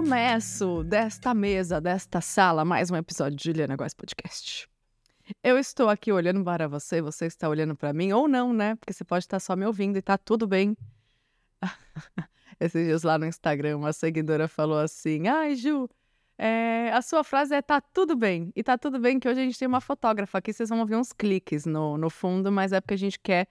começo desta mesa, desta sala, mais um episódio de Juliana Góes Podcast. Eu estou aqui olhando para você, você está olhando para mim, ou não, né? Porque você pode estar só me ouvindo e tá tudo bem. Esses dias lá no Instagram, uma seguidora falou assim: Ai, Ju, é, a sua frase é tá tudo bem. E tá tudo bem que hoje a gente tem uma fotógrafa aqui, vocês vão ouvir uns cliques no, no fundo, mas é porque a gente quer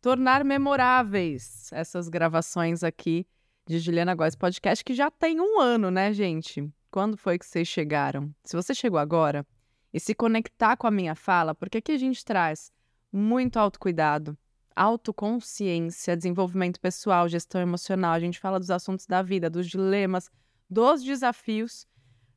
tornar memoráveis essas gravações aqui de Juliana Góes Podcast, que já tem um ano, né, gente? Quando foi que vocês chegaram? Se você chegou agora e se conectar com a minha fala, porque aqui a gente traz muito autocuidado, autoconsciência, desenvolvimento pessoal, gestão emocional, a gente fala dos assuntos da vida, dos dilemas, dos desafios,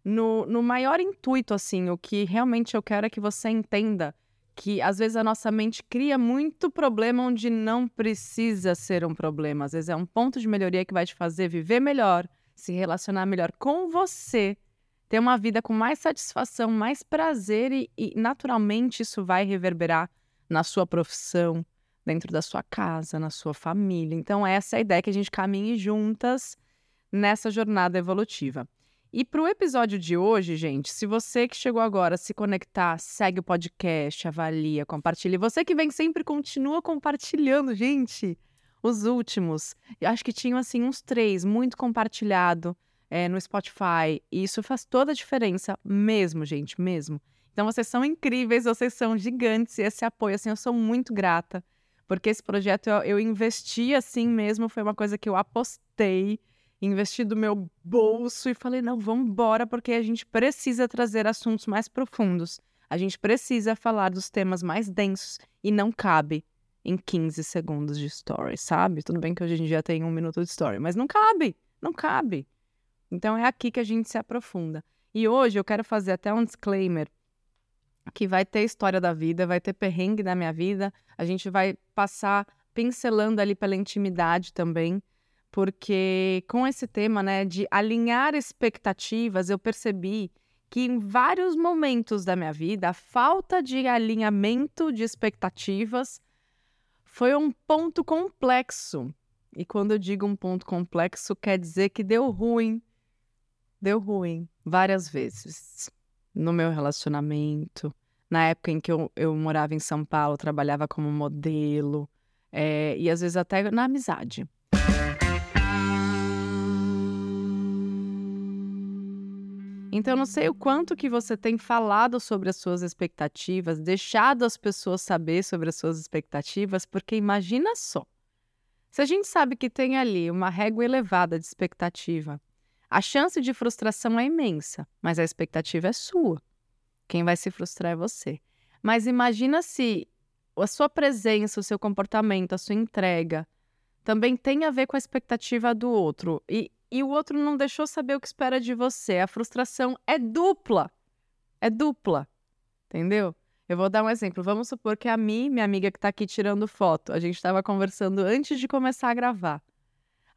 no, no maior intuito, assim, o que realmente eu quero é que você entenda que às vezes a nossa mente cria muito problema onde não precisa ser um problema. Às vezes é um ponto de melhoria que vai te fazer viver melhor, se relacionar melhor com você, ter uma vida com mais satisfação, mais prazer e, e naturalmente isso vai reverberar na sua profissão, dentro da sua casa, na sua família. Então essa é a ideia que a gente caminhe juntas nessa jornada evolutiva. E para o episódio de hoje, gente, se você que chegou agora se conectar, segue o podcast, avalia, compartilha. E você que vem sempre continua compartilhando, gente. Os últimos, eu acho que tinham assim uns três, muito compartilhado é, no Spotify. E isso faz toda a diferença, mesmo, gente, mesmo. Então vocês são incríveis, vocês são gigantes. E esse apoio, assim, eu sou muito grata. Porque esse projeto eu, eu investi assim mesmo, foi uma coisa que eu apostei investi do meu bolso e falei: não, vamos embora, porque a gente precisa trazer assuntos mais profundos. A gente precisa falar dos temas mais densos e não cabe em 15 segundos de story, sabe? Tudo bem que hoje em dia tem um minuto de story, mas não cabe, não cabe. Então é aqui que a gente se aprofunda. E hoje eu quero fazer até um disclaimer que vai ter história da vida, vai ter perrengue da minha vida, a gente vai passar pincelando ali pela intimidade também porque com esse tema, né, de alinhar expectativas, eu percebi que em vários momentos da minha vida, a falta de alinhamento de expectativas foi um ponto complexo. E quando eu digo um ponto complexo, quer dizer que deu ruim. Deu ruim várias vezes no meu relacionamento. Na época em que eu, eu morava em São Paulo, trabalhava como modelo, é, e às vezes até na amizade. Então, não sei o quanto que você tem falado sobre as suas expectativas, deixado as pessoas saber sobre as suas expectativas, porque imagina só. Se a gente sabe que tem ali uma régua elevada de expectativa, a chance de frustração é imensa, mas a expectativa é sua. Quem vai se frustrar é você. Mas imagina se a sua presença, o seu comportamento, a sua entrega também tem a ver com a expectativa do outro. E e o outro não deixou saber o que espera de você. A frustração é dupla. É dupla. Entendeu? Eu vou dar um exemplo. Vamos supor que a Mi, minha amiga que está aqui tirando foto, a gente estava conversando antes de começar a gravar.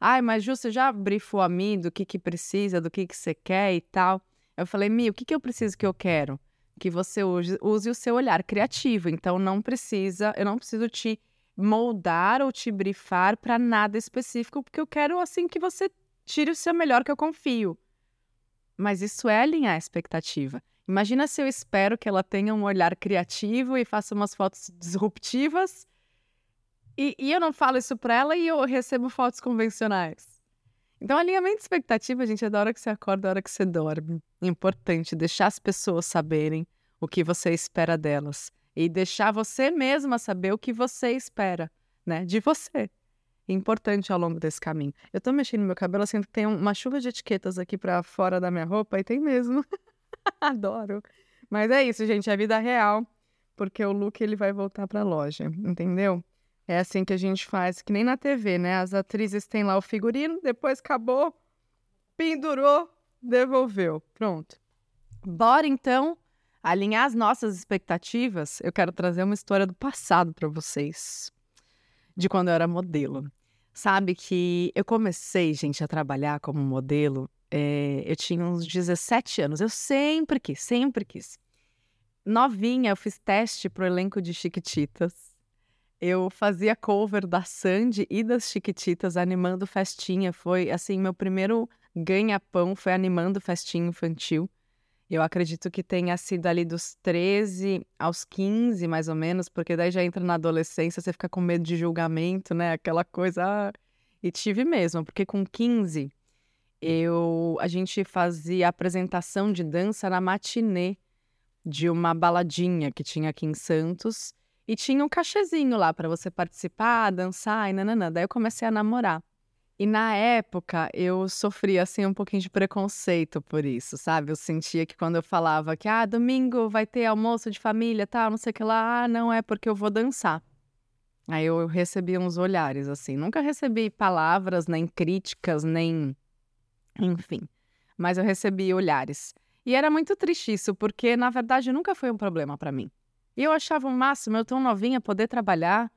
Ai, mas Ju, você já brifou a Mi do que, que precisa, do que, que você quer e tal? Eu falei, Mi, o que, que eu preciso que eu quero? Que você use, use o seu olhar criativo. Então, não precisa, eu não preciso te moldar ou te brifar para nada específico, porque eu quero assim que você tire o seu melhor que eu confio. Mas isso é alinhar a expectativa. Imagina se eu espero que ela tenha um olhar criativo e faça umas fotos disruptivas e, e eu não falo isso para ela e eu recebo fotos convencionais. Então, alinhamento de expectativa, gente, é da hora que você acorda, da hora que você dorme. É importante deixar as pessoas saberem o que você espera delas e deixar você mesma saber o que você espera, né, de você importante ao longo desse caminho. Eu tô mexendo no meu cabelo, assim, tem uma chuva de etiquetas aqui para fora da minha roupa, e tem mesmo. Adoro. Mas é isso, gente, é vida real, porque o look ele vai voltar para a loja, entendeu? É assim que a gente faz, que nem na TV, né? As atrizes têm lá o figurino, depois acabou, pendurou, devolveu. Pronto. Bora então alinhar as nossas expectativas. Eu quero trazer uma história do passado para vocês, de quando eu era modelo. Sabe que eu comecei, gente, a trabalhar como modelo, é, eu tinha uns 17 anos. Eu sempre quis, sempre quis. Novinha, eu fiz teste pro elenco de Chiquititas. eu fazia cover da Sandy e das Chiquititas animando festinha. Foi, assim, meu primeiro ganha-pão foi animando festinha infantil. Eu acredito que tenha sido ali dos 13 aos 15, mais ou menos, porque daí já entra na adolescência, você fica com medo de julgamento, né? Aquela coisa. Ah... E tive mesmo, porque com 15 eu a gente fazia apresentação de dança na matinê de uma baladinha que tinha aqui em Santos e tinha um cachezinho lá para você participar, dançar e nananã. Daí eu comecei a namorar. E na época eu sofria assim um pouquinho de preconceito por isso, sabe? Eu sentia que quando eu falava que ah, domingo vai ter almoço de família, tal, não sei o que lá, ah, não é porque eu vou dançar. Aí eu recebia uns olhares assim. Nunca recebi palavras, nem críticas, nem enfim. Mas eu recebi olhares. E era muito triste isso, porque na verdade nunca foi um problema para mim. Eu achava o máximo eu tão novinha poder trabalhar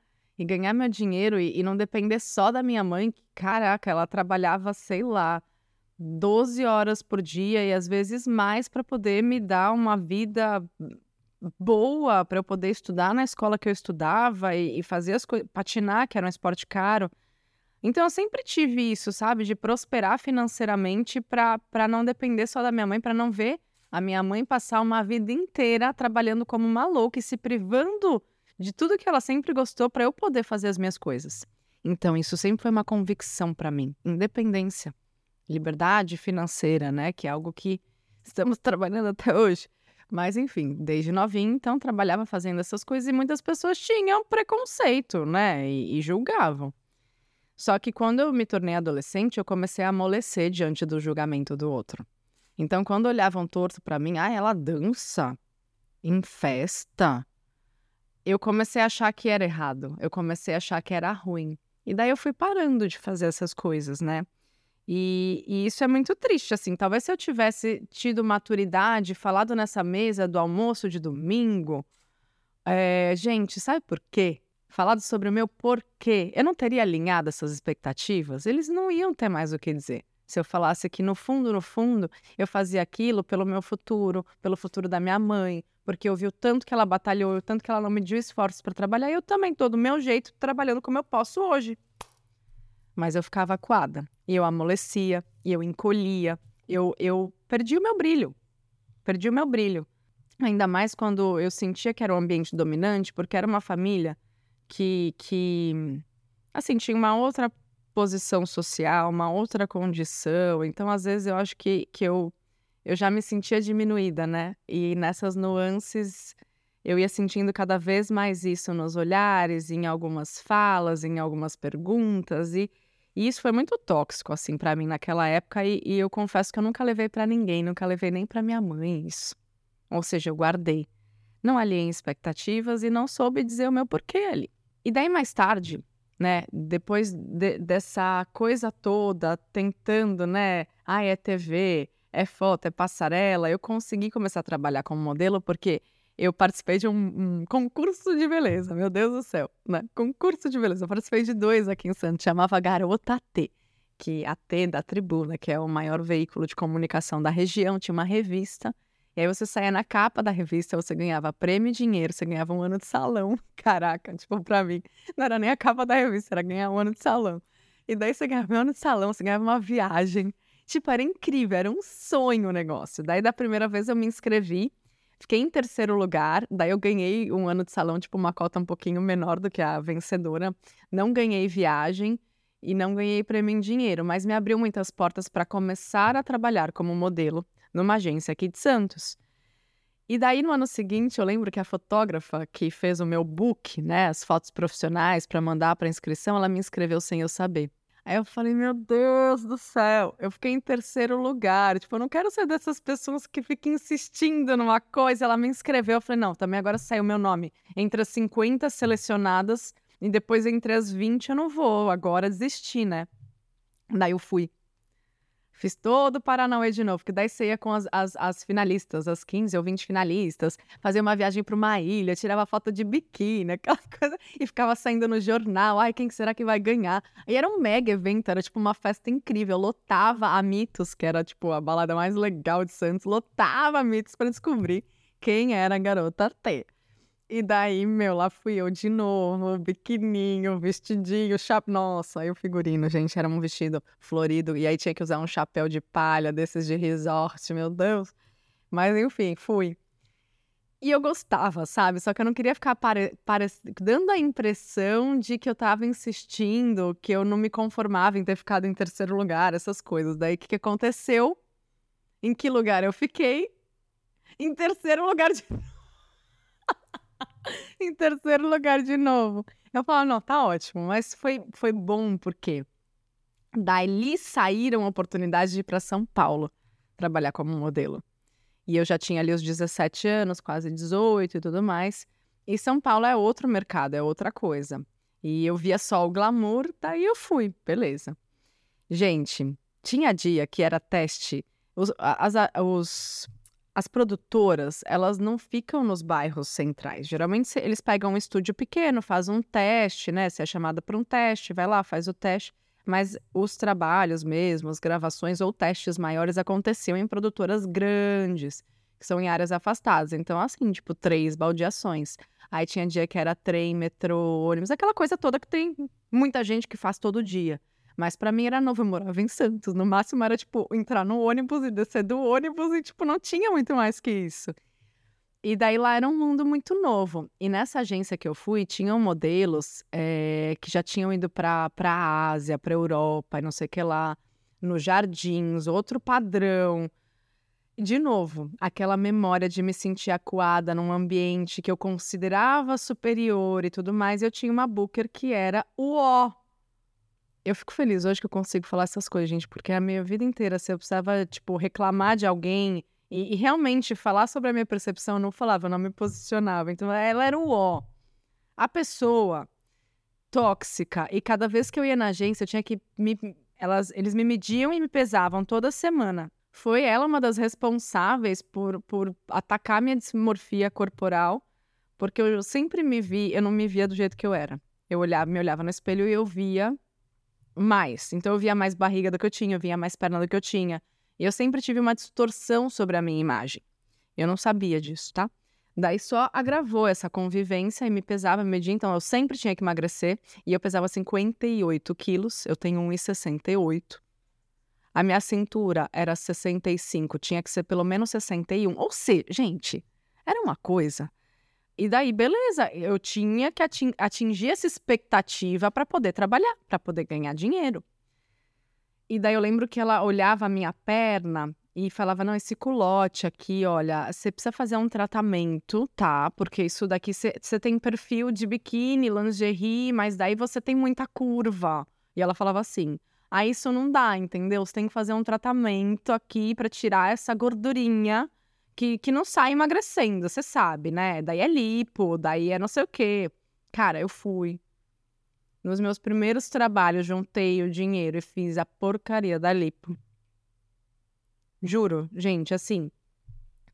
e ganhar meu dinheiro e, e não depender só da minha mãe. Que, caraca, ela trabalhava, sei lá, 12 horas por dia e às vezes mais para poder me dar uma vida boa, para eu poder estudar na escola que eu estudava e, e fazer as coisas, patinar, que era um esporte caro. Então eu sempre tive isso, sabe, de prosperar financeiramente para não depender só da minha mãe, para não ver a minha mãe passar uma vida inteira trabalhando como uma louca e se privando de tudo que ela sempre gostou para eu poder fazer as minhas coisas. Então isso sempre foi uma convicção para mim, independência, liberdade financeira, né, que é algo que estamos trabalhando até hoje. Mas enfim, desde novinho, então trabalhava fazendo essas coisas e muitas pessoas tinham preconceito, né, e, e julgavam. Só que quando eu me tornei adolescente, eu comecei a amolecer diante do julgamento do outro. Então, quando olhavam torto para mim, ah, ela dança em festa. Eu comecei a achar que era errado. Eu comecei a achar que era ruim. E daí eu fui parando de fazer essas coisas, né? E, e, isso é muito triste, assim. Talvez se eu tivesse tido maturidade, falado nessa mesa do almoço de domingo. É, gente, sabe por quê? falado sobre o meu porquê, eu não teria alinhado essas expectativas, eles não iam ter mais o que dizer. Se eu falasse que no fundo, no fundo, eu fazia aquilo pelo meu futuro, pelo futuro da minha mãe, porque eu vi o tanto que ela batalhou, o tanto que ela não mediu esforços para trabalhar, e eu também estou do meu jeito, trabalhando como eu posso hoje. Mas eu ficava acuada, e eu amolecia, e eu encolhia, eu, eu perdi o meu brilho. Perdi o meu brilho. Ainda mais quando eu sentia que era um ambiente dominante, porque era uma família que, que assim, tinha uma outra posição social, uma outra condição. Então, às vezes, eu acho que, que eu, eu já me sentia diminuída, né? E nessas nuances, eu ia sentindo cada vez mais isso nos olhares, em algumas falas, em algumas perguntas. E, e isso foi muito tóxico, assim, para mim naquela época. E, e eu confesso que eu nunca levei para ninguém, nunca levei nem para minha mãe isso. Ou seja, eu guardei. Não aliei expectativas e não soube dizer o meu porquê ali. E daí mais tarde, né, depois de, dessa coisa toda, tentando, né, ah, é TV, é foto, é passarela, eu consegui começar a trabalhar como modelo porque eu participei de um, um, concurso de beleza, meu Deus do céu, né? Concurso de beleza. Eu participei de dois aqui em Santos, chamava Garota T, que a T da Tribuna, que é o maior veículo de comunicação da região, tinha uma revista e aí você saía na capa da revista, você ganhava prêmio e dinheiro, você ganhava um ano de salão. Caraca, tipo, pra mim, não era nem a capa da revista, era ganhar um ano de salão. E daí você ganhava um ano de salão, você ganhava uma viagem. Tipo, era incrível, era um sonho o negócio. Daí da primeira vez eu me inscrevi, fiquei em terceiro lugar, daí eu ganhei um ano de salão, tipo, uma cota um pouquinho menor do que a vencedora. Não ganhei viagem e não ganhei prêmio em dinheiro, mas me abriu muitas portas para começar a trabalhar como modelo numa agência aqui de Santos. E daí, no ano seguinte, eu lembro que a fotógrafa que fez o meu book, né, as fotos profissionais para mandar para inscrição, ela me inscreveu sem eu saber. Aí eu falei, meu Deus do céu, eu fiquei em terceiro lugar. Tipo, eu não quero ser dessas pessoas que ficam insistindo numa coisa. Ela me inscreveu, eu falei, não, também agora saiu meu nome. Entre as 50 selecionadas e depois entre as 20 eu não vou, agora desisti, né? Daí eu fui. Fiz todo o Paranauê de novo, porque daí você ia com as, as, as, finalistas, as 15 ou 20 finalistas, fazia uma viagem para uma ilha, tirava foto de biquíni, aquela coisa, e ficava saindo no jornal, ai, quem será que vai ganhar? E era um mega evento, era tipo uma festa incrível, lotava a Mitos, que era tipo a balada mais legal de Santos, lotava a Mitos para descobrir quem era a garota T. E daí, meu, lá fui eu de novo, biquininho, vestidinho, chapéu. Nossa, aí o figurino, gente, era um vestido florido. E aí tinha que usar um chapéu de palha desses de resort, meu Deus. Mas enfim, fui. E eu gostava, sabe? Só que eu não queria ficar pare... Pare... dando a impressão de que eu tava insistindo, que eu não me conformava em ter ficado em terceiro lugar, essas coisas. Daí o que, que aconteceu? Em que lugar eu fiquei? Em terceiro lugar de em terceiro lugar de novo. Eu falo, não, tá ótimo, mas foi, foi bom porque dali saíram oportunidades de ir para São Paulo trabalhar como modelo. E eu já tinha ali os 17 anos, quase 18 e tudo mais. E São Paulo é outro mercado, é outra coisa. E eu via só o glamour, daí eu fui, beleza. Gente, tinha dia que era teste. Os, as, os, as produtoras, elas não ficam nos bairros centrais. Geralmente eles pegam um estúdio pequeno, fazem um teste, né? Você é chamada para um teste, vai lá, faz o teste. Mas os trabalhos mesmo, as gravações ou testes maiores aconteciam em produtoras grandes, que são em áreas afastadas. Então, assim, tipo, três baldeações. Aí tinha dia que era trem, metrô, ônibus, aquela coisa toda que tem muita gente que faz todo dia. Mas para mim era novo, eu morava em Santos. No máximo era, tipo, entrar no ônibus e descer do ônibus e, tipo, não tinha muito mais que isso. E daí lá era um mundo muito novo. E nessa agência que eu fui, tinham modelos é, que já tinham ido para a Ásia, para Europa e não sei o que lá, nos jardins, outro padrão. De novo, aquela memória de me sentir acuada num ambiente que eu considerava superior e tudo mais. Eu tinha uma booker que era o ó. Eu fico feliz hoje que eu consigo falar essas coisas, gente, porque a minha vida inteira, se eu precisava, tipo, reclamar de alguém e, e, realmente falar sobre a minha percepção, eu não falava, eu não me posicionava. Então ela era o ó. A pessoa tóxica. E cada vez que eu ia na agência, eu tinha que me. Elas, eles me mediam e me pesavam toda semana. Foi ela uma das responsáveis por, por atacar minha dismorfia corporal, porque eu sempre me vi, eu não me via do jeito que eu era. Eu olhava, me olhava no espelho e eu via mais. Então eu via mais barriga do que eu tinha, eu via mais perna do que eu tinha. Eu sempre tive uma distorção sobre a minha imagem. Eu não sabia disso, tá? Daí só agravou essa convivência e me pesava, me media, então eu sempre tinha que emagrecer. E eu pesava 58 quilos, eu tenho 1,68. A minha cintura era 65, tinha que ser pelo menos 61. Ou seja, gente, era uma coisa. E daí, beleza, eu tinha que atingir essa expectativa para poder trabalhar, para poder ganhar dinheiro. E daí eu lembro que ela olhava a minha perna e falava: Não, esse culote aqui, olha, você precisa fazer um tratamento, tá? Porque isso daqui você tem perfil de biquíni, lingerie, mas daí você tem muita curva. E ela falava assim: Ah, isso não dá, entendeu? Você tem que fazer um tratamento aqui para tirar essa gordurinha que, que não sai emagrecendo, você sabe, né? Daí é lipo, daí é não sei o quê. Cara, eu fui. Nos meus primeiros trabalhos, juntei o dinheiro e fiz a porcaria da lipo. Juro, gente, assim.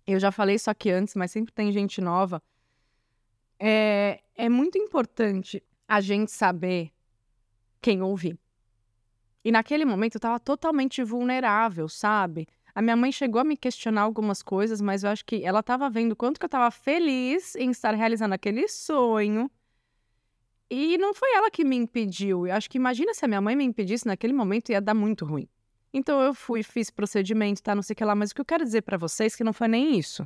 Eu já falei isso aqui antes, mas sempre tem gente nova. É, é muito importante a gente saber quem ouvir. E naquele momento eu estava totalmente vulnerável, sabe? A minha mãe chegou a me questionar algumas coisas, mas eu acho que ela estava vendo quanto que eu estava feliz em estar realizando aquele sonho e não foi ela que me impediu. Eu acho que imagina se a minha mãe me impedisse naquele momento, ia dar muito ruim. Então eu fui, fiz procedimento, tá, não sei o que lá, mas o que eu quero dizer para vocês é que não foi nem isso.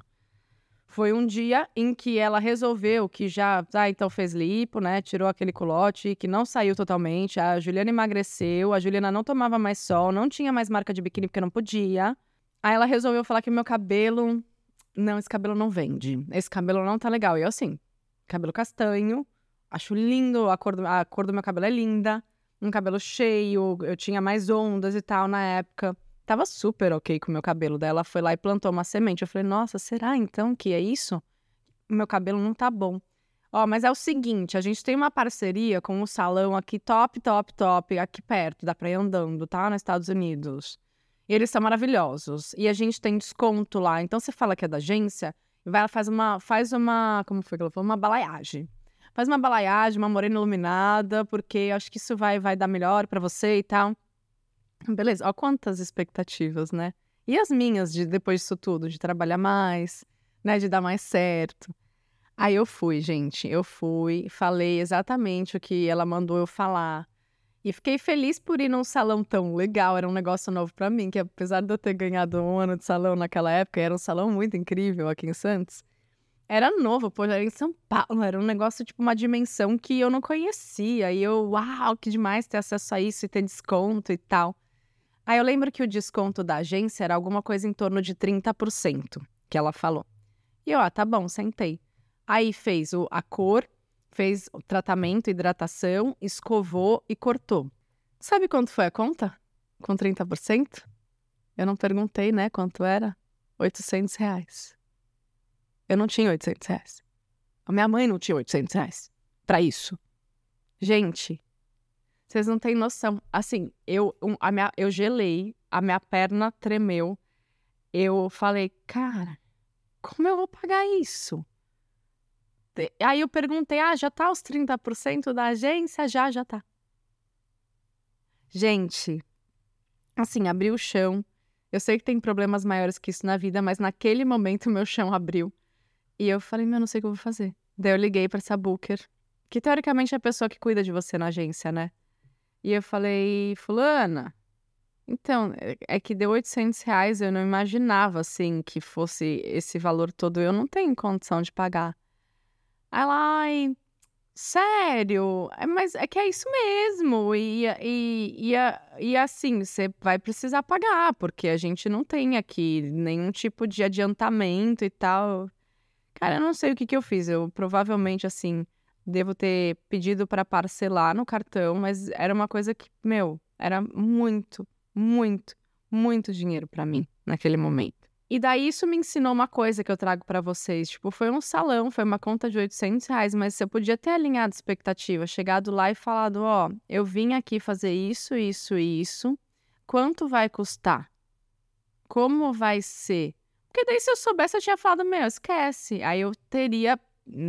Foi um dia em que ela resolveu que já, ah, então fez lipo, né, tirou aquele culote, que não saiu totalmente, a Juliana emagreceu, a Juliana não tomava mais sol, não tinha mais marca de biquíni porque não podia. Aí ela resolveu falar que meu cabelo, não, esse cabelo não vende, esse cabelo não tá legal. E eu assim, cabelo castanho, Acho lindo, a cor, do, a cor do meu cabelo é linda. Um cabelo cheio, eu tinha mais ondas e tal na época. Tava super ok com o meu cabelo. Daí ela foi lá e plantou uma semente. Eu falei, nossa, será então que é isso? Meu cabelo não tá bom. Ó, mas é o seguinte, a gente tem uma parceria com um salão aqui top, top, top, aqui perto, dá pra ir andando, tá? Nos Estados Unidos. E eles são maravilhosos. E a gente tem desconto lá. Então você fala que é da agência, e vai, faz uma, faz uma, como foi que ela falou? Uma balaiagem faz uma balaiagem, uma morena iluminada, porque acho que isso vai, vai dar melhor para você e tal. Beleza, ó quantas expectativas, né? E as minhas de depois disso tudo, de trabalhar mais, né, de dar mais certo. Aí eu fui, gente. Eu fui, falei exatamente o que ela mandou eu falar. E fiquei feliz por ir num salão tão legal. Era um negócio novo para mim, que apesar de eu ter ganhado um ano de salão naquela época, era um salão muito incrível aqui em Santos. Era novo, pô, era em São Paulo. Era um negócio, tipo, uma dimensão que eu não conhecia. E eu, uau, que demais ter acesso a isso e ter desconto e tal. Aí eu lembro que o desconto da agência era alguma coisa em torno de 30%, que ela falou. E eu, ah, tá bom, sentei. Aí fez o, a cor, fez tratamento, hidratação, escovou e cortou. Sabe quanto foi a conta? Com 30%? Eu não perguntei, né, quanto era? 800 reais. Eu não tinha 800 reais. A minha mãe não tinha 800 reais pra isso. Gente, vocês não têm noção. Assim, eu, a minha, eu gelei, a minha perna tremeu. Eu falei, cara, como eu vou pagar isso? Aí eu perguntei, ah, já tá os 30% da agência? Já, já tá. Gente, assim, abriu o chão. Eu sei que tem problemas maiores que isso na vida, mas naquele momento meu chão abriu. E eu falei, meu, não sei o que eu vou fazer. Daí eu liguei para essa booker, que teoricamente é a pessoa que cuida de você na agência, né? E eu falei, fulana, então, é, é que deu 800 reais, eu não imaginava, assim, que fosse esse valor todo. Eu não tenho condição de pagar. Ela, ai, sério? É, mas é que é isso mesmo. E, e, e, e assim, você vai precisar pagar, porque a gente não tem aqui nenhum tipo de adiantamento e tal. Cara, eu não sei o que, que eu fiz. Eu provavelmente, assim, Devo ter pedido para parcelar no cartão, mas era uma coisa que, meu, era muito, muito, muito dinheiro para mim naquele momento. E daí isso me ensinou uma coisa que eu trago para vocês. Tipo, foi um salão, foi uma conta de 800 reais, mas você podia ter alinhado expectativa, chegado lá e falado: Ó, oh, eu vim aqui fazer isso, isso e isso. Quanto vai custar? Como vai ser? Porque daí, se eu soubesse, eu tinha falado: Meu, esquece. Aí eu teria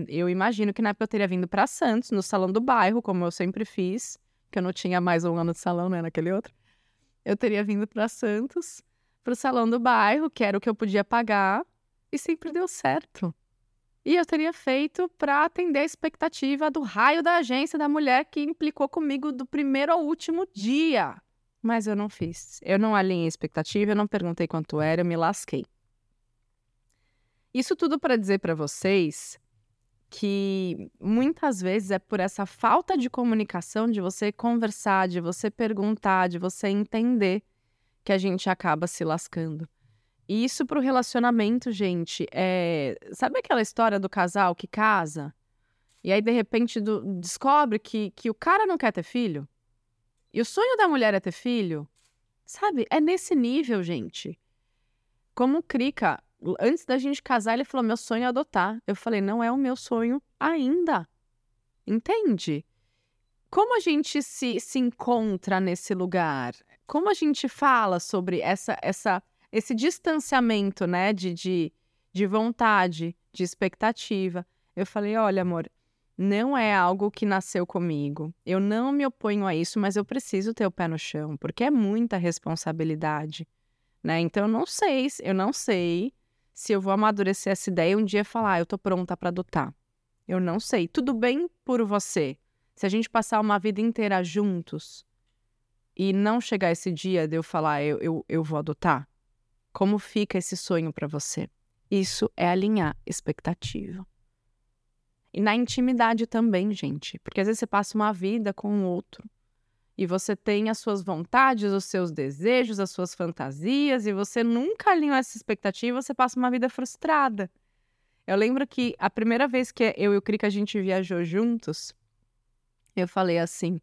eu imagino que na época eu teria vindo para Santos, no salão do bairro, como eu sempre fiz, que eu não tinha mais um ano de salão, né, naquele outro. Eu teria vindo para Santos, para o salão do bairro, que era o que eu podia pagar, e sempre deu certo. E eu teria feito para atender a expectativa do raio da agência da mulher que implicou comigo do primeiro ao último dia. Mas eu não fiz. Eu não alinhei a expectativa, eu não perguntei quanto era, eu me lasquei. Isso tudo para dizer para vocês que muitas vezes é por essa falta de comunicação, de você conversar, de você perguntar, de você entender, que a gente acaba se lascando. E isso para o relacionamento, gente, é. Sabe aquela história do casal que casa? E aí, de repente, do... descobre que, que o cara não quer ter filho? E o sonho da mulher é ter filho? Sabe? É nesse nível, gente. Como o Krika, antes da gente casar, ele falou: meu sonho é adotar. Eu falei: não é o meu sonho ainda. Entende? Como a gente se, se encontra nesse lugar? Como a gente fala sobre essa, essa, esse distanciamento, né, de, de, de vontade, de expectativa? Eu falei: olha, amor, não é algo que nasceu comigo. Eu não me oponho a isso, mas eu preciso ter o pé no chão, porque é muita responsabilidade, né? Então eu não sei, eu não sei se eu vou amadurecer essa ideia e um dia falar, ah, eu tô pronta para adotar. Eu não sei. Tudo bem por você. Se a gente passar uma vida inteira juntos e não chegar esse dia de eu falar, eu, eu, eu vou adotar, como fica esse sonho para você? Isso é alinhar expectativa. E na intimidade também, gente. Porque às vezes você passa uma vida com o outro e você tem as suas vontades, os seus desejos, as suas fantasias, e você nunca alinhou essa expectativa, você passa uma vida frustrada. Eu lembro que a primeira vez que eu e o Krika a gente viajou juntos, eu falei assim,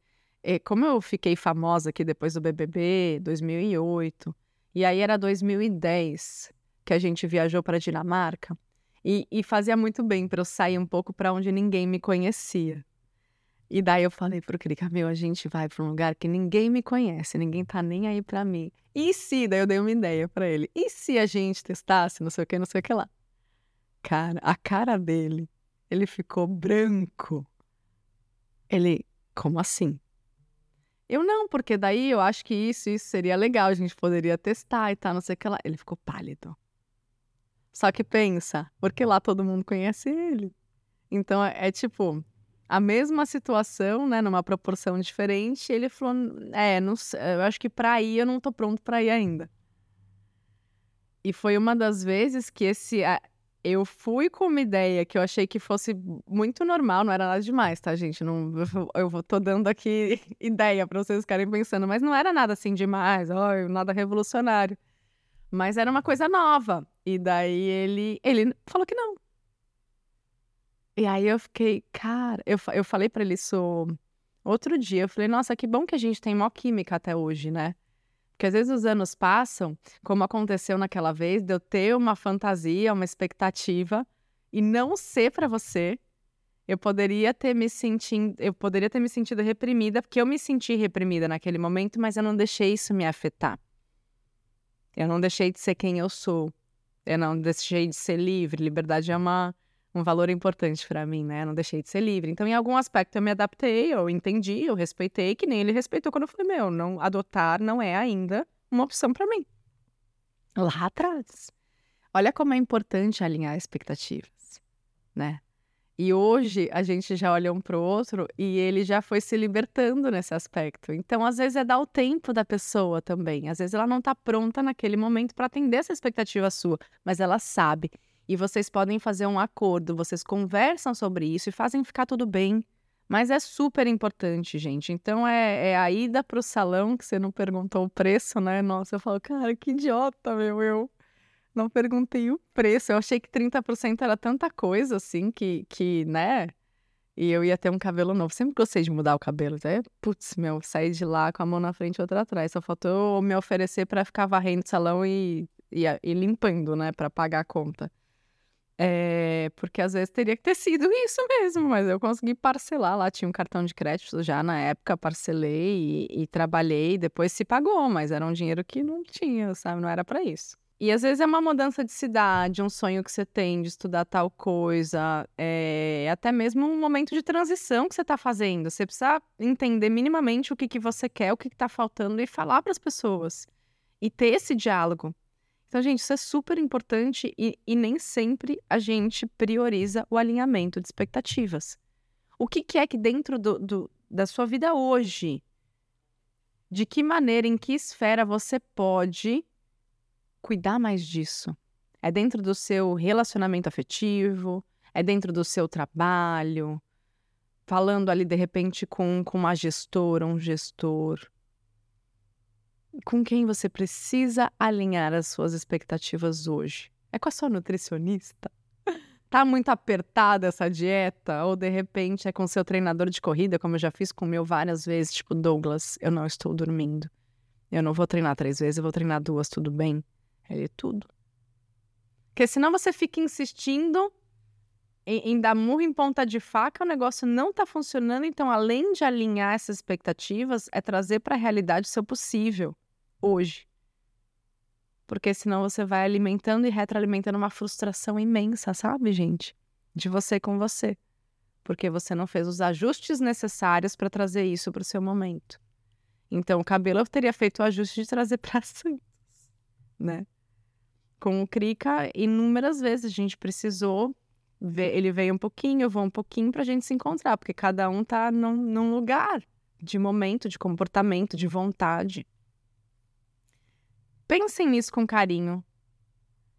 como eu fiquei famosa aqui depois do BBB, 2008, e aí era 2010 que a gente viajou para Dinamarca, e, e fazia muito bem para eu sair um pouco para onde ninguém me conhecia. E daí eu falei pro Krika, meu, a gente vai para um lugar que ninguém me conhece, ninguém tá nem aí para mim. E se, daí eu dei uma ideia para ele, e se a gente testasse, não sei o que, não sei o que lá. Cara, a cara dele, ele ficou branco. Ele, como assim? Eu não, porque daí eu acho que isso, isso seria legal, a gente poderia testar e tal, não sei o que lá. Ele ficou pálido. Só que pensa, porque lá todo mundo conhece ele. Então é, é tipo a mesma situação, né, numa proporção diferente. Ele falou: "É, não, eu acho que para ir eu não tô pronto para ir ainda". E foi uma das vezes que esse eu fui com uma ideia que eu achei que fosse muito normal, não era nada demais, tá, gente? Não, eu tô dando aqui ideia para vocês ficarem pensando, mas não era nada assim demais, nada revolucionário. Mas era uma coisa nova. E daí ele, ele falou que não. E aí eu fiquei, cara, eu, eu falei para ele isso outro dia. Eu falei, nossa, que bom que a gente tem mó química até hoje, né? Porque às vezes os anos passam, como aconteceu naquela vez, de eu ter uma fantasia, uma expectativa e não ser para você. Eu poderia ter me sentindo, eu poderia ter me sentido reprimida, porque eu me senti reprimida naquele momento, mas eu não deixei isso me afetar. Eu não deixei de ser quem eu sou. Eu não deixei de ser livre. Liberdade é uma, um valor importante para mim, né? Não deixei de ser livre. Então, em algum aspecto, eu me adaptei, eu entendi, eu respeitei, que nem ele respeitou quando eu falei: meu, não, adotar não é ainda uma opção para mim. Lá atrás. Olha como é importante alinhar expectativas, né? E hoje a gente já olha um para o outro e ele já foi se libertando nesse aspecto. Então, às vezes, é dar o tempo da pessoa também. Às vezes, ela não está pronta naquele momento para atender essa expectativa sua, mas ela sabe. E vocês podem fazer um acordo, vocês conversam sobre isso e fazem ficar tudo bem. Mas é super importante, gente. Então, é, é a ida para o salão, que você não perguntou o preço, né? Nossa, eu falo, cara, que idiota, meu, eu não perguntei o preço. Eu achei que 30% era tanta coisa, assim, que, que, né? E eu ia ter um cabelo novo. Sempre gostei de mudar o cabelo. Até, putz, meu, sair de lá com a mão na frente e outra atrás. Só faltou me oferecer para ficar varrendo o salão e, e, e limpando, né? Para pagar a conta. É, porque às vezes teria que ter sido isso mesmo, mas eu consegui parcelar lá. Tinha um cartão de crédito já na época, parcelei e, e trabalhei. Depois se pagou, mas era um dinheiro que não tinha, sabe? Não era para isso. E às vezes é uma mudança de cidade, um sonho que você tem de estudar tal coisa, é até mesmo um momento de transição que você está fazendo. Você precisa entender minimamente o que, que você quer, o que está faltando e falar para as pessoas. E ter esse diálogo. Então, gente, isso é super importante e, e, nem sempre a gente prioriza o alinhamento de expectativas. O que, que é que dentro do, do, da sua vida hoje, de que maneira, em que esfera você pode cuidar mais disso. É dentro do seu relacionamento afetivo, é dentro do seu trabalho, falando ali de repente com, com uma gestora, um gestor. Com quem você precisa alinhar as suas expectativas hoje? É com a sua nutricionista? Tá muito apertada essa dieta? Ou de repente é com seu treinador de corrida, como eu já fiz com o meu várias vezes, tipo, Douglas, eu não estou dormindo. Eu não vou treinar três vezes, eu vou treinar duas, tudo bem? É tudo. Porque senão você fica insistindo em, em, dar murro em ponta de faca, o negócio não está funcionando. Então, além de alinhar essas expectativas, é trazer para a realidade o seu possível hoje. Porque senão você vai alimentando e retroalimentando uma frustração imensa, sabe, gente? De você com você. Porque você não fez os ajustes necessários para trazer isso para o seu momento. Então, o cabelo eu teria feito o ajuste de trazer para Santos, né? com o Krika, inúmeras vezes a gente precisou ver, ele veio um pouquinho, eu vou um pouquinho para a gente se encontrar, porque cada um tá num, num lugar de momento, de comportamento, de vontade. Pensem nisso com carinho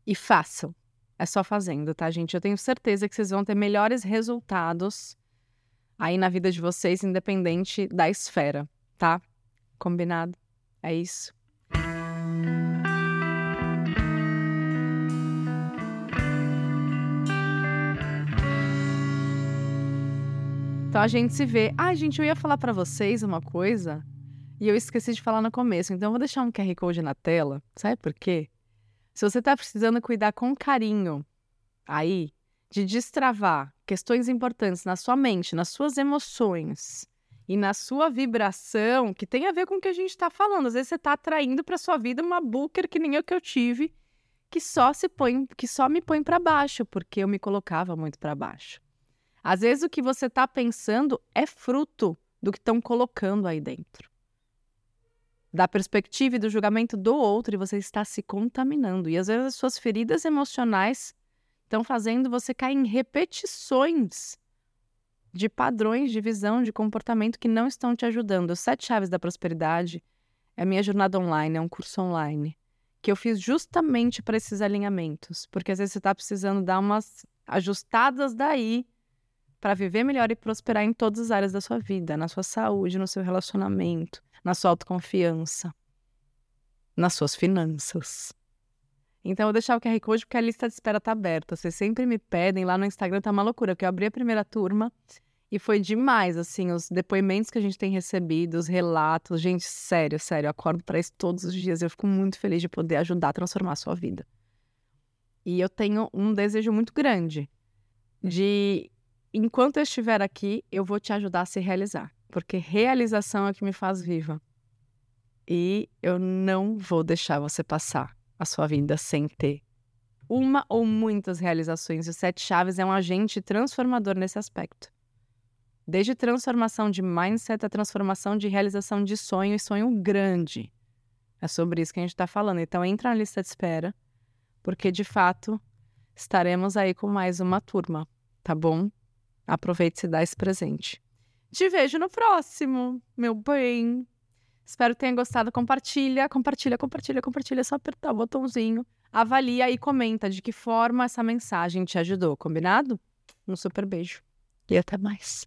e façam. É só fazendo, tá, gente? Eu tenho certeza que vocês vão ter melhores resultados aí na vida de vocês, independente da esfera, tá? Combinado? É isso. Então a gente se vê. Ah, gente, eu ia falar para vocês uma coisa e eu esqueci de falar no começo. Então eu vou deixar um QR Code na tela. Sabe por quê? Se você está precisando cuidar com carinho aí de destravar questões importantes na sua mente, nas suas emoções e na sua vibração, que tem a ver com o que a gente está falando. Às vezes você está atraindo para sua vida uma booker que nem eu que eu tive, que só se põe, que só me põe para baixo, porque eu me colocava muito para baixo. Às vezes o que você está pensando é fruto do que estão colocando aí dentro. Da perspectiva e do julgamento do outro, e você está se contaminando. E às vezes as suas feridas emocionais estão fazendo você cair em repetições de padrões de visão, de comportamento que não estão te ajudando. Os Sete Chaves da Prosperidade é a minha jornada online, é um curso online que eu fiz justamente para esses alinhamentos, porque às vezes você está precisando dar umas ajustadas daí para viver melhor e prosperar em todas as áreas da sua vida, na sua saúde, no seu relacionamento, na sua autoconfiança, nas suas finanças. Então, eu deixar o QR Code porque a lista de espera está aberta. Vocês sempre me pedem, lá no Instagram tá uma loucura, porque eu abri a primeira turma e foi demais, assim, os depoimentos que a gente tem recebido, os relatos. Gente, sério, sério, eu acordo para isso todos os dias. Eu fico muito feliz de poder ajudar a transformar a sua vida. E eu tenho um desejo muito grande de, enquanto eu estiver aqui, eu vou te ajudar a se realizar. Porque realização é o que me faz viva. E eu não vou deixar você passar a sua vida sem ter uma ou muitas realizações. E o Sete Chaves é um agente transformador nesse aspecto. Desde transformação de mindset a transformação de realização de sonho e sonho grande. É sobre isso que a gente está falando. Então, entra na lista de espera, porque de fato estaremos aí com mais uma turma, tá bom? Aproveite e dá esse presente. Te vejo no próximo, meu bem. Espero que tenha gostado. Compartilha, compartilha, compartilha, compartilha. É só apertar o botãozinho. Avalia e comenta de que forma essa mensagem te ajudou, combinado? Um super beijo e até mais.